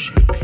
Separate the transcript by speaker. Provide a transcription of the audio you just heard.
Speaker 1: Music.